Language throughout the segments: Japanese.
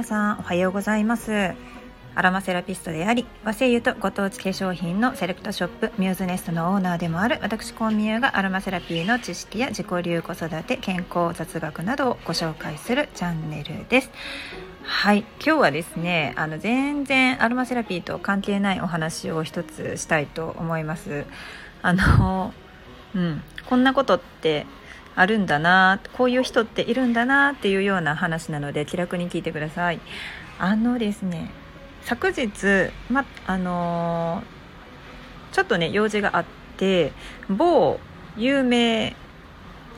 皆さんおはようございます。アロマセラピストであり和製油とご当地化粧品のセレクトショップミューズネストのオーナーでもある私コンミューがアロマセラピーの知識や自己流子育て健康雑学などをご紹介するチャンネルです。はい今日はですねあの全然アロマセラピーと関係ないお話を一つしたいと思います。あのうんこんなことってあるんだなこういう人っているんだなっていうような話なので気楽に聞いてください。あのですね昨日、まあのー、ちょっとね用事があって某有名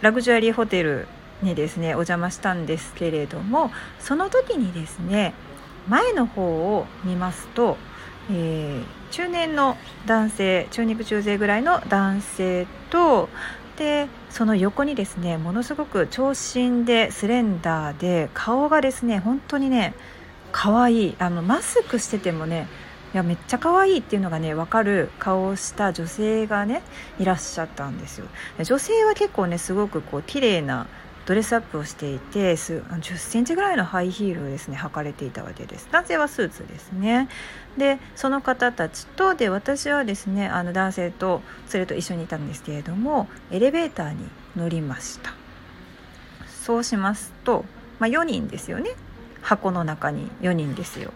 ラグジュアリーホテルにですねお邪魔したんですけれどもその時にですね前の方を見ますと、えー、中年の男性中肉中背ぐらいの男性とでその横にですねものすごく長身でスレンダーで顔がですね本当にね可愛い。あのマスクしててもねいやめっちゃ可愛いっていうのがね分かる顔をした女性がねいらっしゃったんですよ。女性は結構ねすごくこう綺麗なドレスアップをしていてす10センチぐらいのハイヒールをですね履かれていたわけです。男性はスーツですね。でその方たちとで私はですねあの男性とそれと一緒にいたんですけれどもエレベーターに乗りました。そうしますと、まあ、4人ですよね。箱の中に4人ですよ。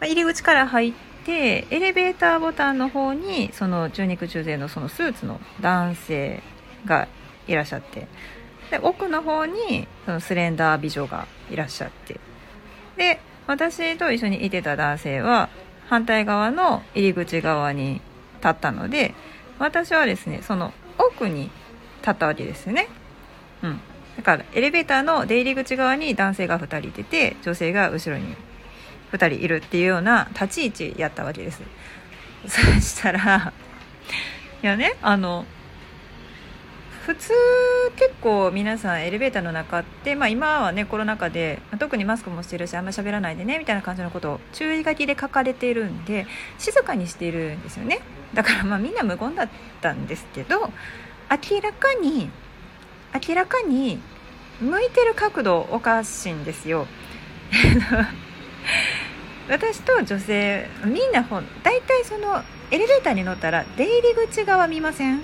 ま入り口から入ってエレベーターボタンの方にその中肉中背のそのスーツの男性がいらっしゃってで奥の方にそのスレンダー美女がいらっしゃって。で私と一緒にいてた男性は反対側の入り口側に立ったので私はですねその奥に立ったわけですね。うん。だからエレベーターの出入り口側に男性が2人いてて女性が後ろに2人いるっていうような立ち位置やったわけです。そしたらいやねあの普通結構皆さんエレベーターの中って、まあ、今はねコロナ禍で特にマスクもしてるしあんま喋らないでねみたいな感じのことを注意書きで書かれているんで静かにしているんですよね。だからまあみんな無言だったんですけど明らかに明らかに向いてる角度おかしいんですよ。私と女性みんな大体そのエレベーターに乗ったら出入り口側見ません？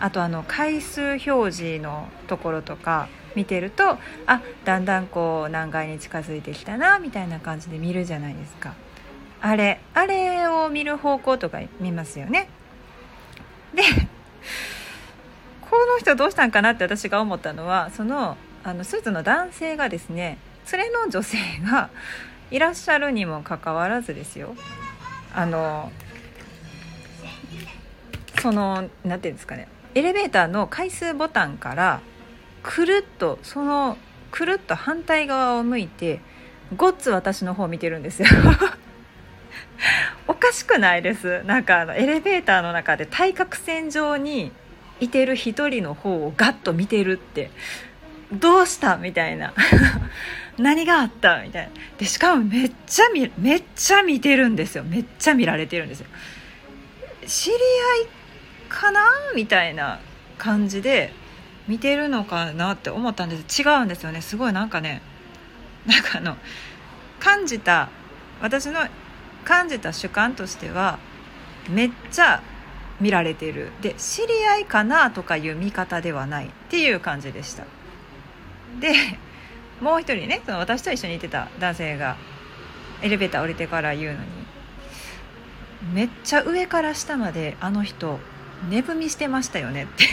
あとあの回数表示のところとか見てるとあだんだんこう何階に近づいてきたなみたいな感じで見るじゃないですか。あれあれを見る方向とか見ますよね。でこの人どうしたんかなって私が思ったのはそのあのスーツの男性がですね連れの女性がいらっしゃるにもかかわらずですよ。あのその何て言うんですかね。エレベーターの回数ボタンからくるっとそのくるっと反対側を向いてごっつ私の方見てるんですよ。おかしくないです。なんかあのエレベーターの中で対角線上にいてる一人の方をガッと見てるって。どうしたみたいな。何があったみたいな。でしかもめっちゃ見めっちゃ見てるんですよ。めっちゃ見られてるんですよ。知り合いかなみたいな感じで見てるのかなって思ったんです。違うんですよね。すごいなんかねなんかあの感じた私の感じた主観としてはめっちゃ見られてる。で知り合いかなとかいう見方ではない。っていう感じでした。でもう一人ねその私と一緒にいてた男性がエレベーター降りてから言うのにめっちゃ上から下まであの人寝踏みしてましたよねって。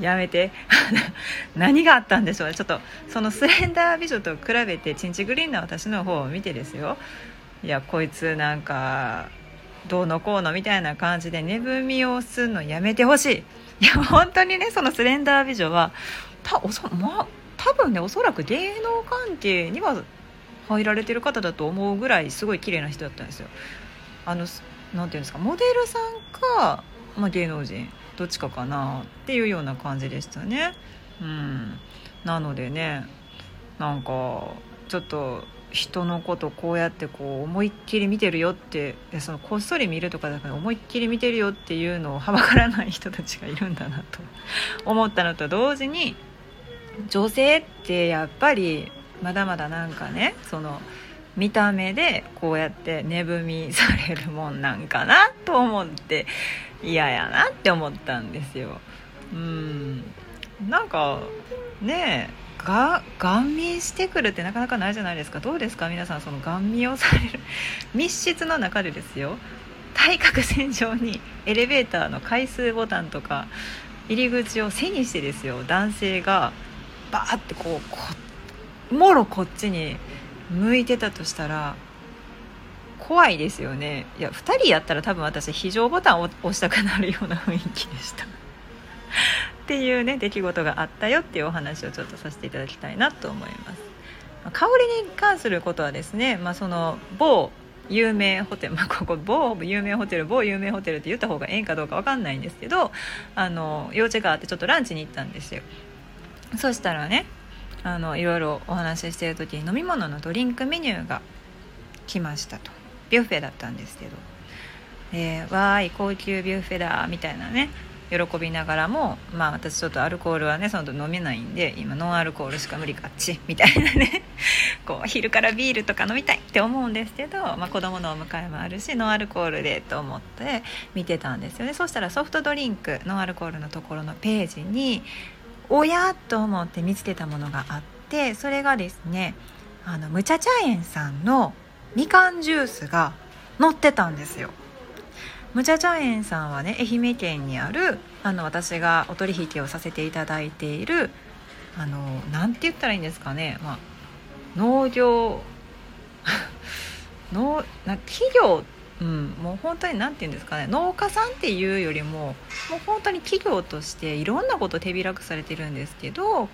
やめて。何があったんでしょうね。ちょっとそのスレンダー美女と比べてチンチグリーンな私の方を見てですよ。いやこいつなんかどうのこうのみたいな感じで寝踏みをするのやめてほしい。いや本当にねそのスレンダー美女はたおそ、ま、多分ねおそらく芸能関係には入られてる方だと思うぐらいすごい綺麗な人だったんですよ。あのなんていうんですかモデルさんか、まあ、芸能人どっちかかなっていうような感じでしたね。うん。なのでねなんかちょっと人のことこうやってこう思いっきり見てるよってそのこっそり見るとかだから思いっきり見てるよっていうのをはばからない人たちがいるんだなと 思ったのと同時に女性ってやっぱりまだまだなんかねその見た目でこうやって値踏みされるもんなんかなと思って嫌やなって思ったんですよ。うん。なんかねえがガン見してくるってなかなかないじゃないですか。どうですか？皆さんそのガン見をされる 密室の中でですよ。対角線上にエレベーターの回数ボタンとか入り口を背にしてですよ。男性がバーってこうこもろこっちに向いてたとしたら怖いですよね。いや2人やったら多分私非常ボタンを押したくなるような雰囲気でした。っていうね出来事があったよっていうお話をちょっとさせていただきたいなと思います。香りに関することはですね、まあ、その某有名ホテル、まあ、ここ某有名ホテル某有名ホテルって言った方がええんかどうか分かんないんですけどあの用事があってちょっとランチに行ったんですよ。そしたらねあのいろいろお話ししてる時に飲み物のドリンクメニューが来ましたと。ビュッフェだったんですけど「えー、わーい高級ビュッフェだ」みたいなね。喜びながらもまあ私ちょっとアルコールはねその飲めないんで今ノンアルコールしか無理かっちみたいなね。こう昼からビールとか飲みたいって思うんですけど、まあ、子供のお迎えもあるしノンアルコールでと思って見てたんですよね。そしたらソフトドリンクノンアルコールのところのページにおやと思って見つけたものがあってそれがですねあのむちゃ茶園さんのみかんジュースが載ってたんですよ。むちゃ茶園さんはね愛媛県にあるあの私がお取引をさせていただいているあのなんて言ったらいいんですかね、まあ、農業 農な企業うん、もう本当に何て言うんですかね農家さんっていうよりももう本当に企業としていろんなこと手開くされてるんですけど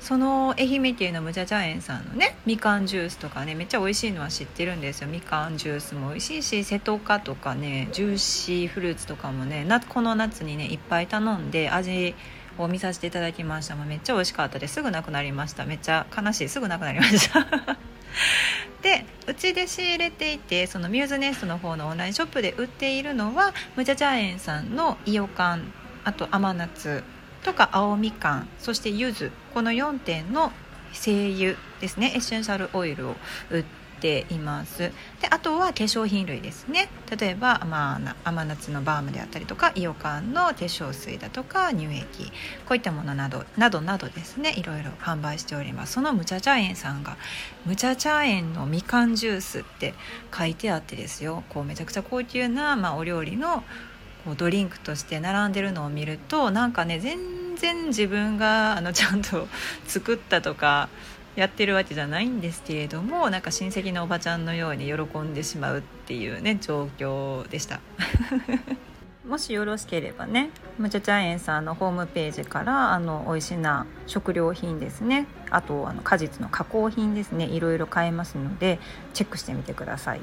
その愛媛県のむちゃ茶園さんのねみかんジュースとかねめっちゃ美味しいのは知ってるんですよ。みかんジュースも美味しいし瀬戸かとかねジューシーフルーツとかもねこの夏にねいっぱい頼んで味を見させていただきました。まめっちゃ美味しかったですぐなくなりました。めっちゃ悲しい。すぐなくなりました。でうちで仕入れていてそのミューズネストの方のオンラインショップで売っているのはむちゃちゃ園さんのイオカンあと甘夏とか青みかんそして柚子この4点の精油ですねエッセンシャルオイルを売ってています。であとは化粧品類ですね。例えば、まあ、甘夏のバームであったりとかイオカンの化粧水だとか乳液。こういったものなどなどなどですね。いろいろ販売しております。そのむちゃ茶園さんがむちゃ茶園のみかんジュースって書いてあってですよ。こうめちゃくちゃ高級な、まあ、お料理のこうドリンクとして並んでるのを見るとなんかね全然自分があのちゃんと作ったとかやってるわけじゃないんですけれどもなんか親戚のおばちゃんのように喜んでしまうっていうね状況でした もしよろしければねむちゃちゃ園さんのホームページからあの美味しな食料品ですねあとあの果実の加工品ですねいろいろ買えますのでチェックしてみてください。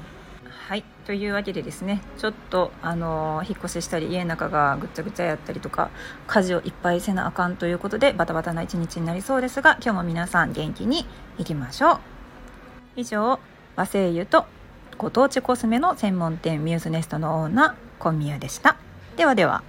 はい。というわけでですねちょっとあの引っ越ししたり家の中がぐっちゃぐちゃやったりとか家事をいっぱいせなあかんということでバタバタな一日になりそうですが今日も皆さん元気にいきましょう。以上和製油とご当地コスメの専門店ミューズネストのオーナー小宮でした。ではでは。